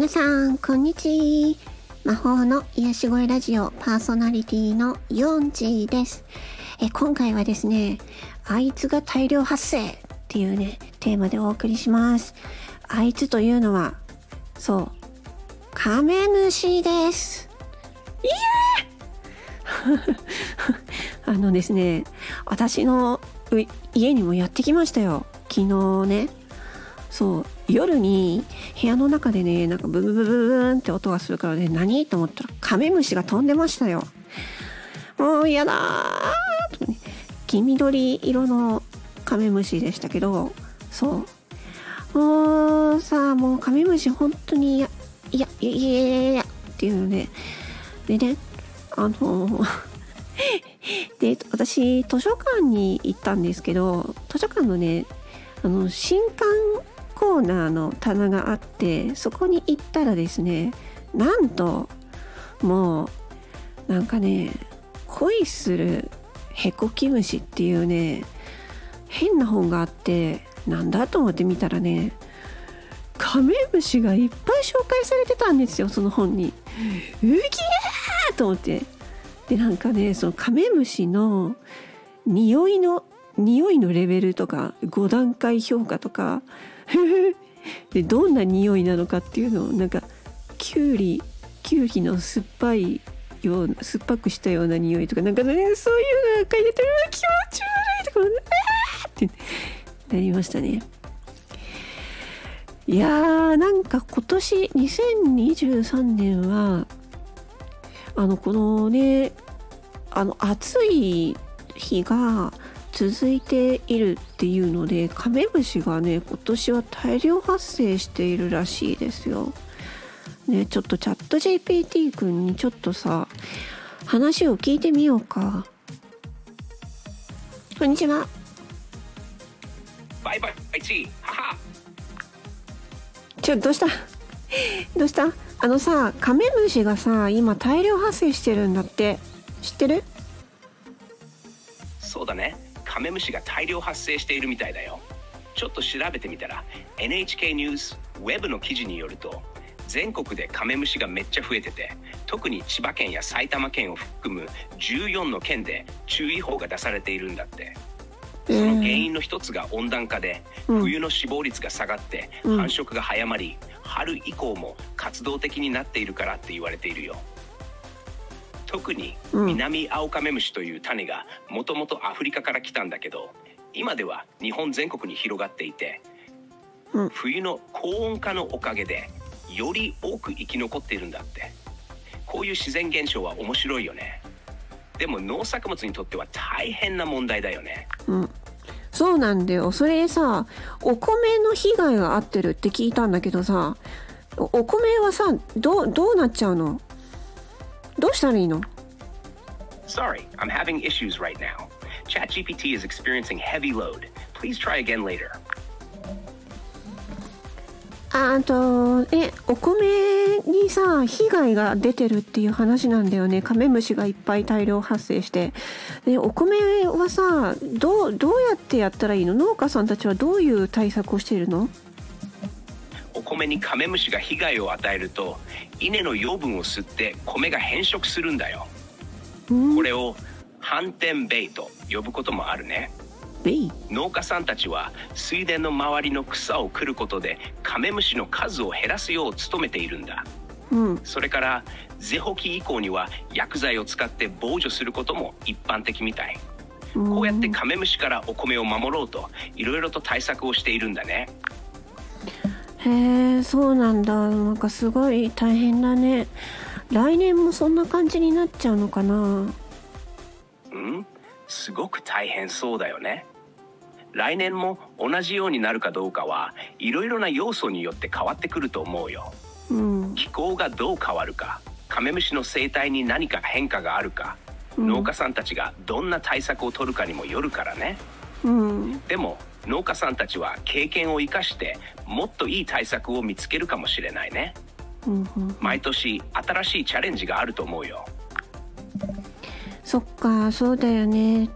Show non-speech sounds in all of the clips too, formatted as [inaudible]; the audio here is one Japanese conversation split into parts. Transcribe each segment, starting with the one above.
皆さん、こんにちは。魔法の癒し声ラジオパーソナリティのヨンジです。え今回はですね、あいつが大量発生っていうね、テーマでお送りします。あいつというのは、そう、カメムシです。イエー [laughs] あのですね、私の家にもやってきましたよ。昨日ね。そう、夜に部屋の中でねなんかブブブブブンって音がするからね何と思ったらカメムシが飛んでましたよもう嫌だーとね黄緑色のカメムシでしたけどそうもうさもうカメムシ本当にいやいやいやいやいやいやっていうのででねあので私図書館に行ったんですけど図書館のねあの新刊ーナーの棚があってそこに行ったらですねなんともうなんかね恋するヘコキムシっていうね変な本があってなんだと思って見たらねカメムシがいっぱい紹介されてたんですよその本に。うぎーと思ってでなんかねそのカメムシの匂いの匂いのレベルとか5段階評価とか [laughs] でどんな匂いなのかっていうのをなんかきゅうりきゅうりの酸っぱいような酸っぱくしたような匂いとかなんかねそういうのが書いてて気持ち悪いとかあってなりましたね。いやーなんか今年2023年はあのこのねあの暑い日が続いているっていうのでカメムシがね今年は大量発生しているらしいですよ。ねちょっとチャット GPT 君にちょっとさ話を聞いてみようか。こんにちは。バイバイチはちょどうした？どうした？あのさカメムシがさ今大量発生してるんだって。知ってる？そうだねカメムシが大量発生しているみたいだよ。ちょっと調べてみたら NHK ニュースウェブの記事によると全国でカメムシがめっちゃ増えてて特に千葉県や埼玉県を含む14の県で注意報が出されているんだって。その原因の一つが温暖化で、冬の死亡率が下がって繁殖が早まり、春以降も活動的になっているからって言われているよ。特に南アオカメムシという種がもともとアフリカから来たんだけど今では日本全国に広がっていて、うん、冬の高温化のおかげでより多く生き残っているんだって。こういう自然現象は面白いよね。でも農作物にとっては大変な問題だよね。うん。そうなんだよ。それさお米の被害があってるって聞いたんだけどさお米はさどどうなっちゃうの？どうしたらいいの？Sorry, I'm having issues right now. ChatGPT is experiencing heavy load. Please try again later. あとえお米にさ被害が出てるっていう話なんだよねカメムシがいっぱい大量発生してでお米はさどうどうやってやったらいいの？農家さんたちはどういう対策をしているの？お米にカメムシが被害を与えると稲の養分を吸って米が変色するんだよ、これを反転ベイと呼ぶこともあるね。農家さんたちは水田の周りの草を食ることでカメムシの数を減らすよう努めているんだ、うん、それからゼホキ以降には薬剤を使って防除することも一般的みたい。こうやってカメムシからお米を守ろうといろいろと対策をしているんだねへえそうなんだ。なんかすごい大変だね。来年もそんな感じになっちゃうのかな？うん？すごく大変そうだよね。来年も同じようになるかどうかはいろいろな要素によって変わってくると思うよ、うん、気候がどう変わるかカメムシの生態に何か変化があるか、うん、農家さんたちがどんな対策を取るかにもよるからね、うん、でも農家さんたちは経験を生かしてもっといい対策を見つけるかもしれないね、毎年新しいチャレンジがあると思うよ。そっかそうだよね。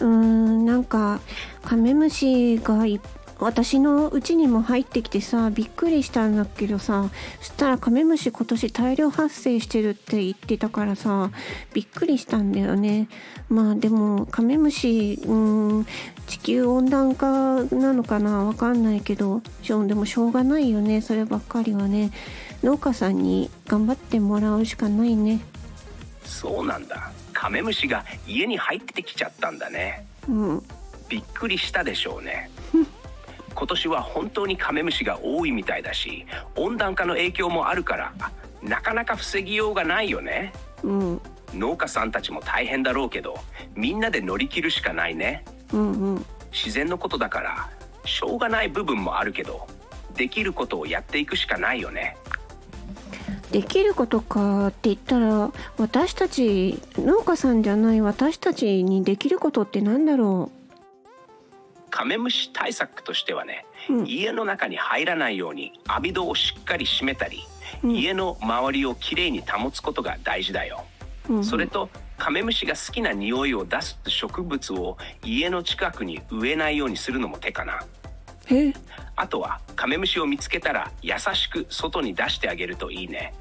うんなんかカメムシが私の家にも入ってきてさびっくりしたんだけどさそしたらカメムシ今年大量発生してるって言ってたからさびっくりしたんだよね。まあでもカメムシうん地球温暖化なのかな？わかんないけどでもしょうがないよね。そればっかりはね。農家さんに頑張ってもらうしかないね。そうなんだ。カメムシが家に入ってきちゃったんだね。うん。びっくりしたでしょうね [laughs] 今年は本当にカメムシが多いみたいだし温暖化の影響もあるからなかなか防ぎようがないよね。うん。農家さんたちも大変だろうけどみんなで乗り切るしかないね。うんうん。自然のことだからしょうがない部分もあるけどできることをやっていくしかないよね。できることかって言ったら私たち農家さんじゃない私たちにできることってなんだろカメムシ対策としてはね、うん。家の中に入らないように網戸をしっかり閉めたり、うん。家の周りをきれいに保つことが大事だよ、う、うん、それとカメムシが好きな匂いを出す植物を家の近くに植えないようにするのも手かな。え。あとはカメムシを見つけたら優しく外に出してあげるといいね。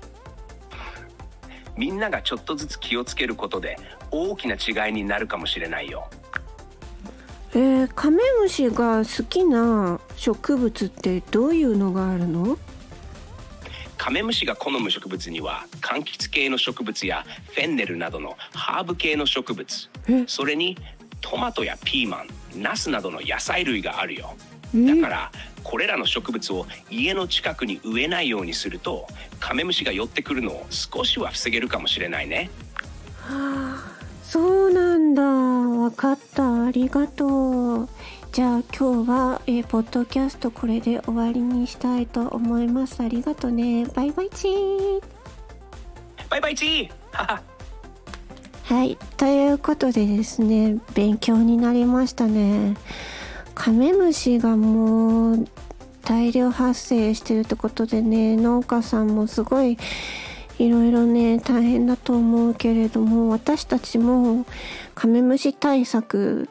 みんながちょっとずつ気をつけることで大きな違いになるかもしれないよえーカメムシが好きな植物ってどういうのがあるの？カメムシが好む植物には柑橘系の植物やフェンネルなどのハーブ系の植物。え？それにトマトやピーマンナスなどの野菜類があるよ。えだからこれらの植物を家の近くに植えないようにするとカメムシが寄ってくるのを少しは防げるかもしれないね。はあわかった。ありがとう。じゃあ今日は、えーポッドキャストこれで終わりにしたいと思います。ありがとうね。バイバイチー。バイバイチー。はい。ということでですね勉強になりましたね。カメムシがもう大量発生してるってことでね農家さんもすごいいろいろね大変だと思うけれども私たちもカメムシ対策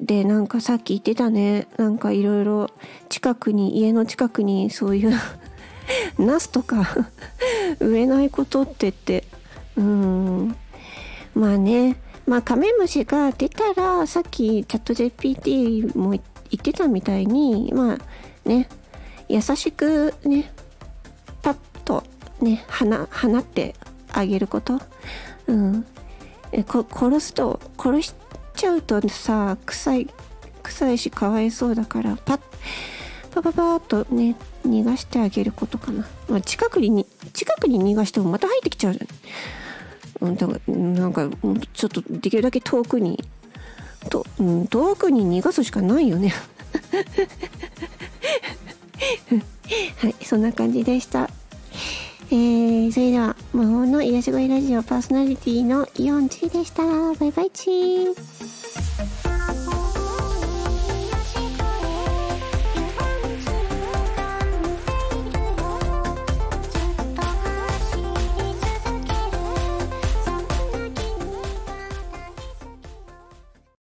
でなんかさっき言ってたね。なんかいろいろ近くに家の近くにそういう [laughs] ナスとか [laughs] 植えないことってって。うん。まあね。まあカメムシが出たらさっきチャット GPT も言ってたみたいにまあね。優しくねね放放ってあげること。うん。えこ殺すと殺しちゃうとさ臭い臭いしかわいそうだからパッパパパーっとね逃がしてあげることかな、まあ、近くに近くに逃がしてもまた入ってきちゃうじゃん。うん、だからなんかちょっとできるだけ遠くにと、うん、遠くに逃がすしかないよね。[laughs] はいそんな感じでした。えー、それでは、魔法の癒し声ラジオパーソナリティのイオンチーでした。バイバイチー。